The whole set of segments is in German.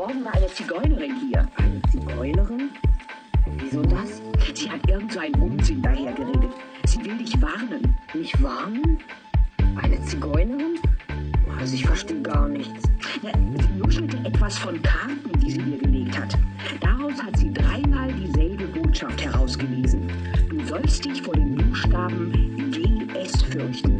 Morgen war eine Zigeunerin hier. Eine Zigeunerin? Wieso das? Sie hat irgend so einen Unsinn dahergeredet. Sie will dich warnen. Mich warnen? Eine Zigeunerin? Also ich verstehe gar nichts. Na, sie nuschelte etwas von Karten, die sie mir gelegt hat. Daraus hat sie dreimal dieselbe Botschaft herausgelesen. Du sollst dich vor den Buchstaben GS fürchten.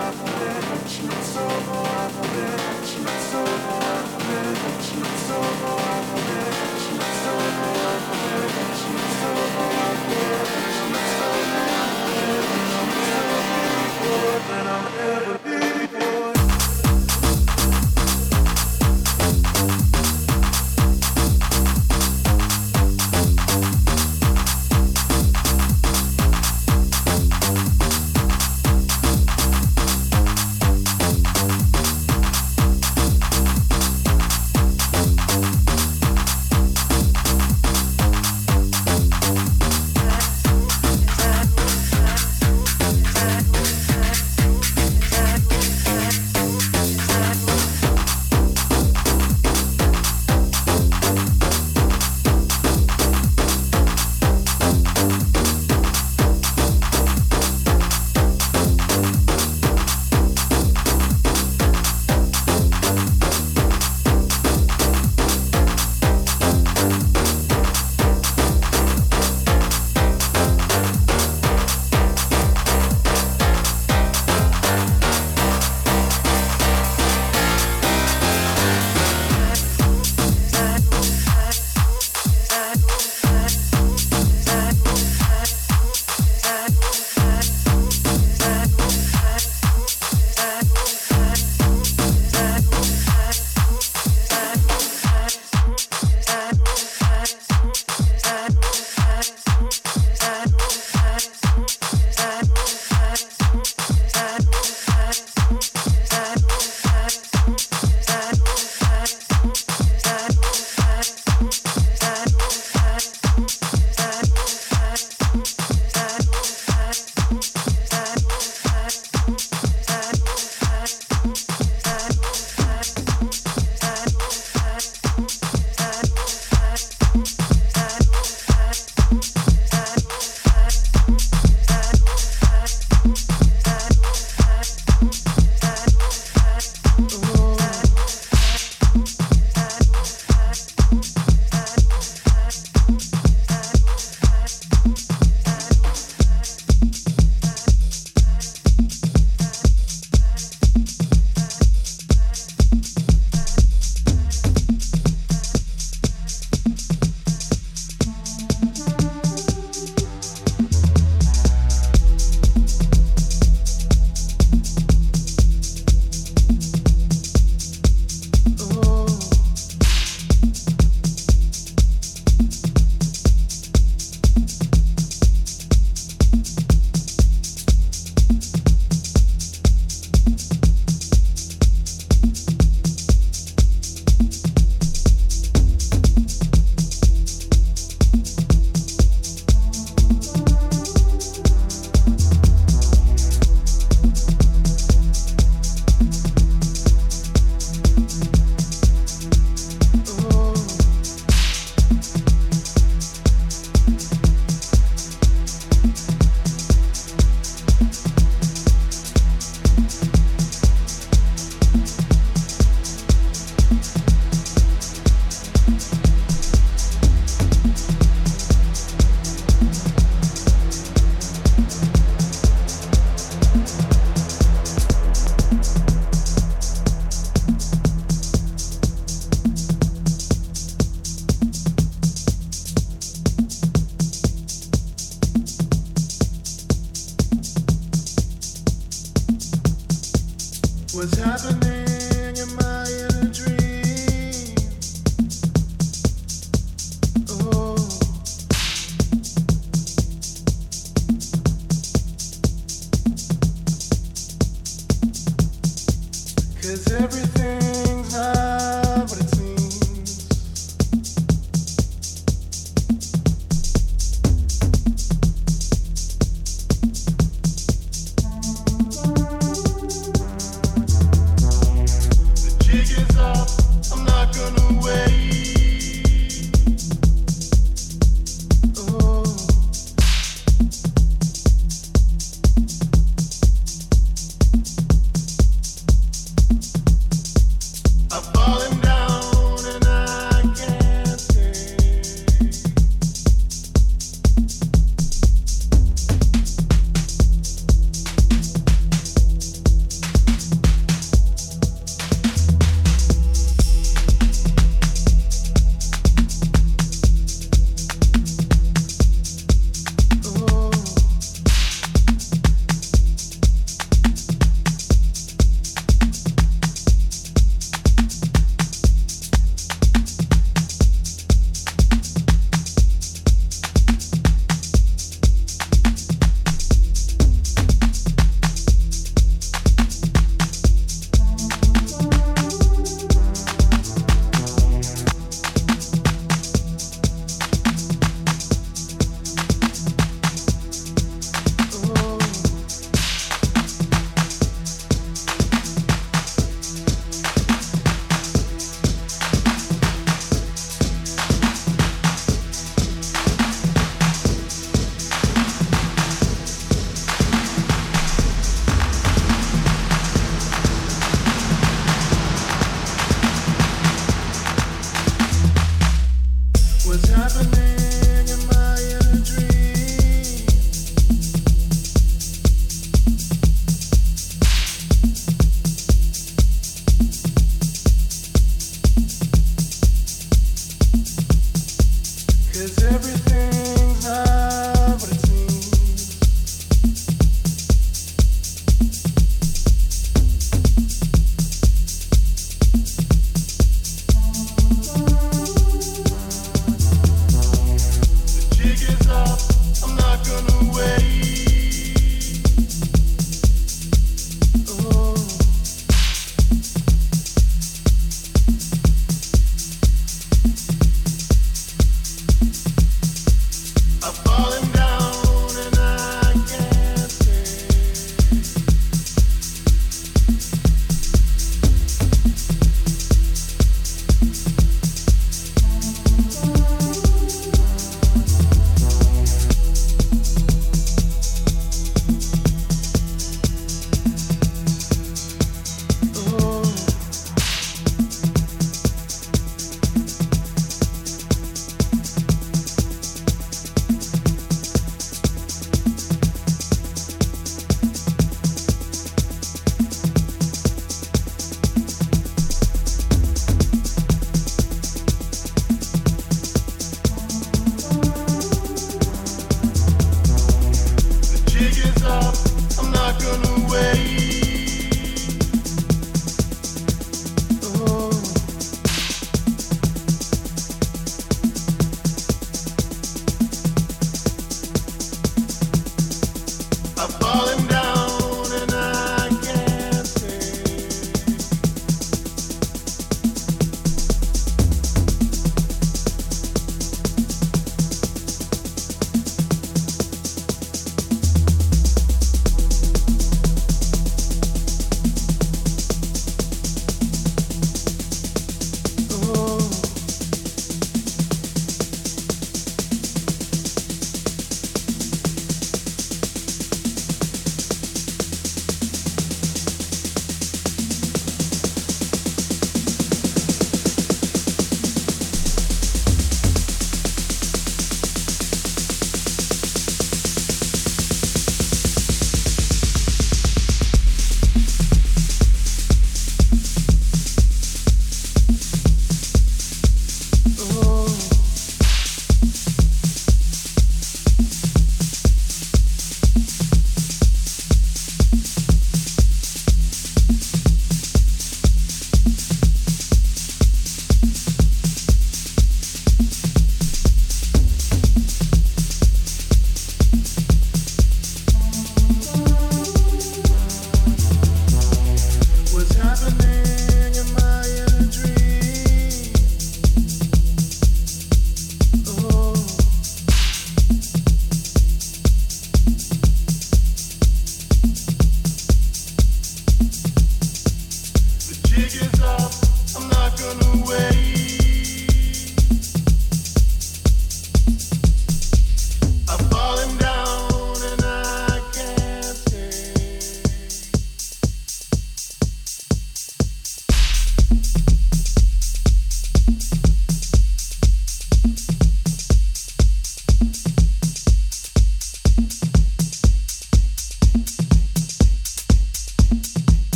is everything.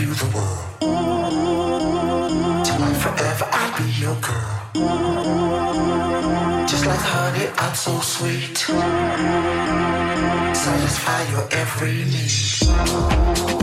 You the world. Life forever, I'd be your girl. Just like honey, I'm so sweet. Satisfy your every need.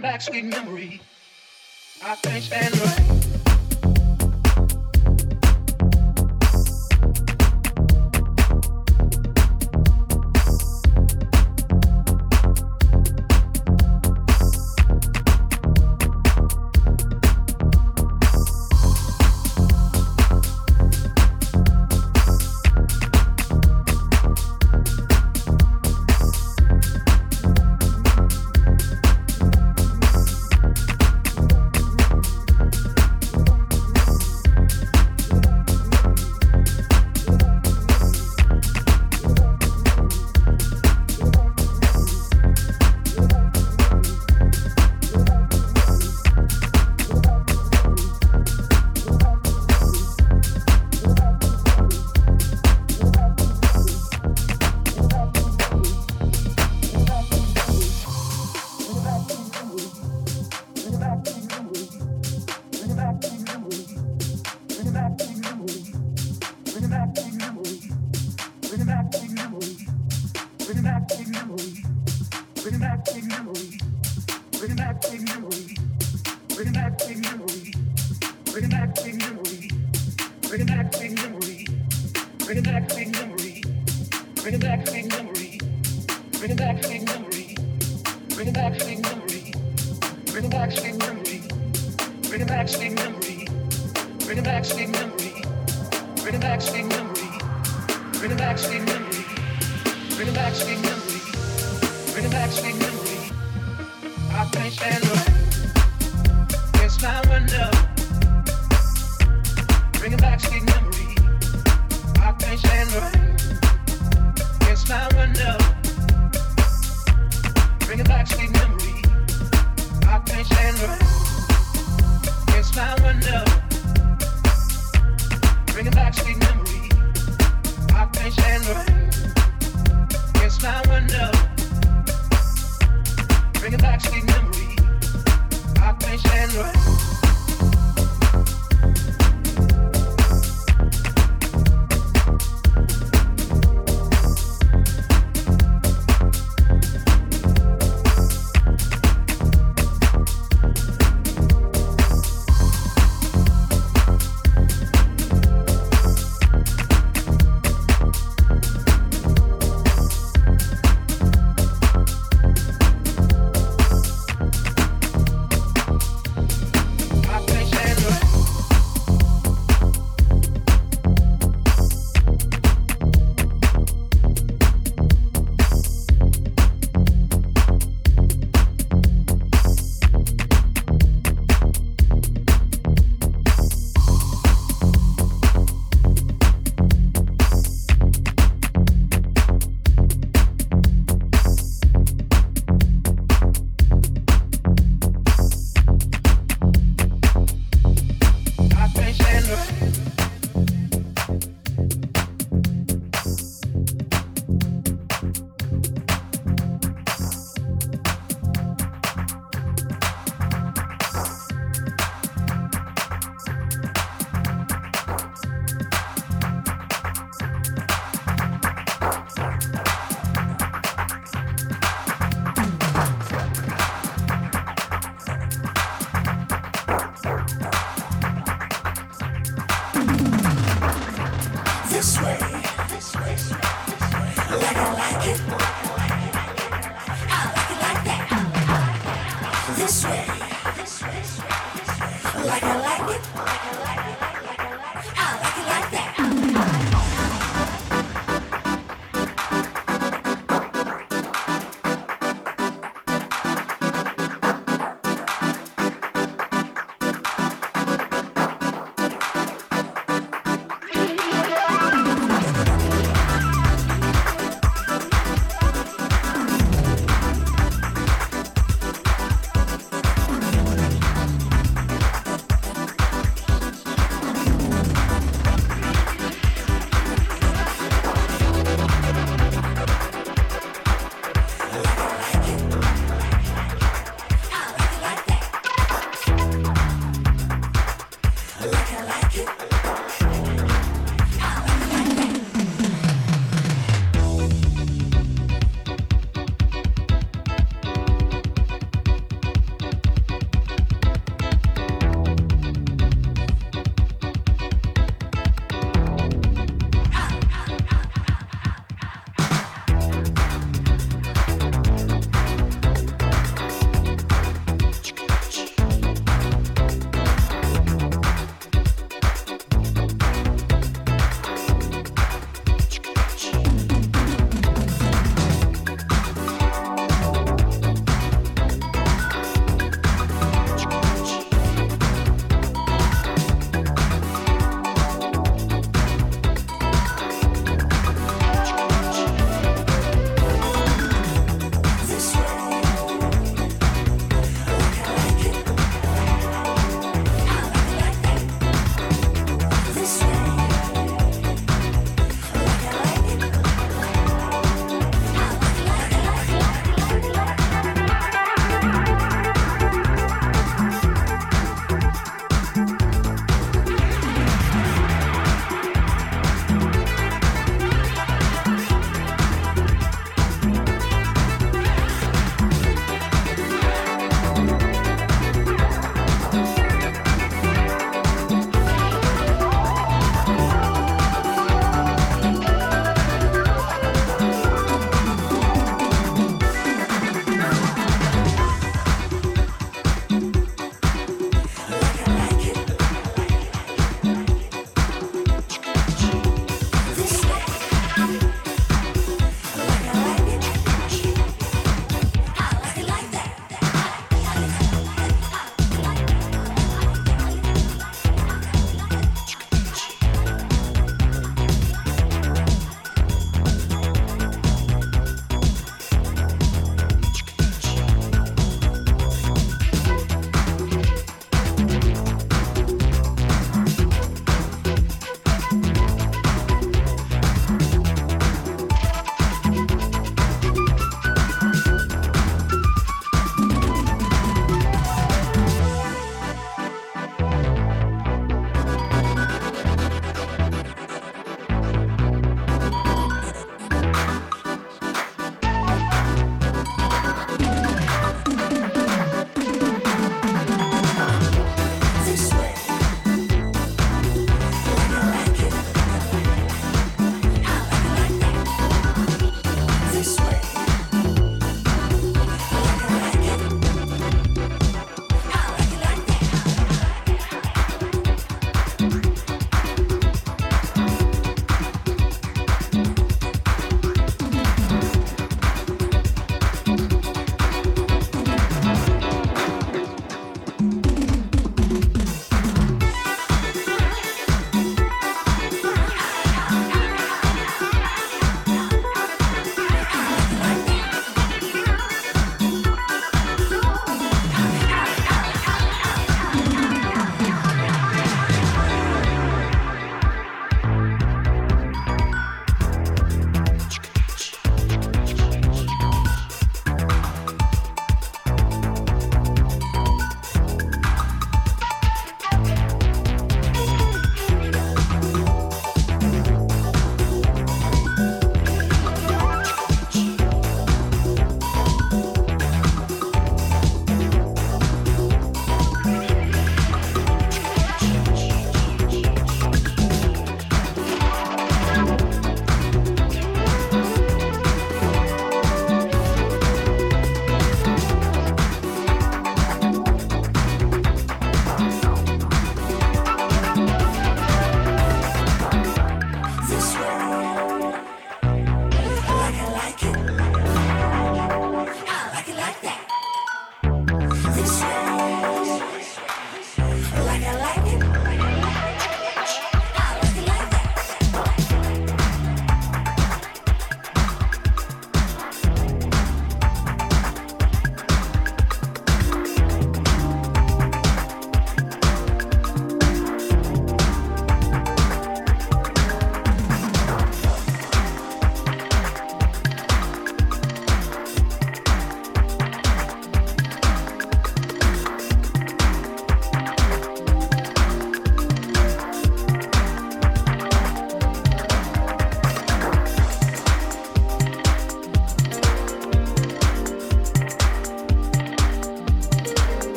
back sweet memory. I can't stand the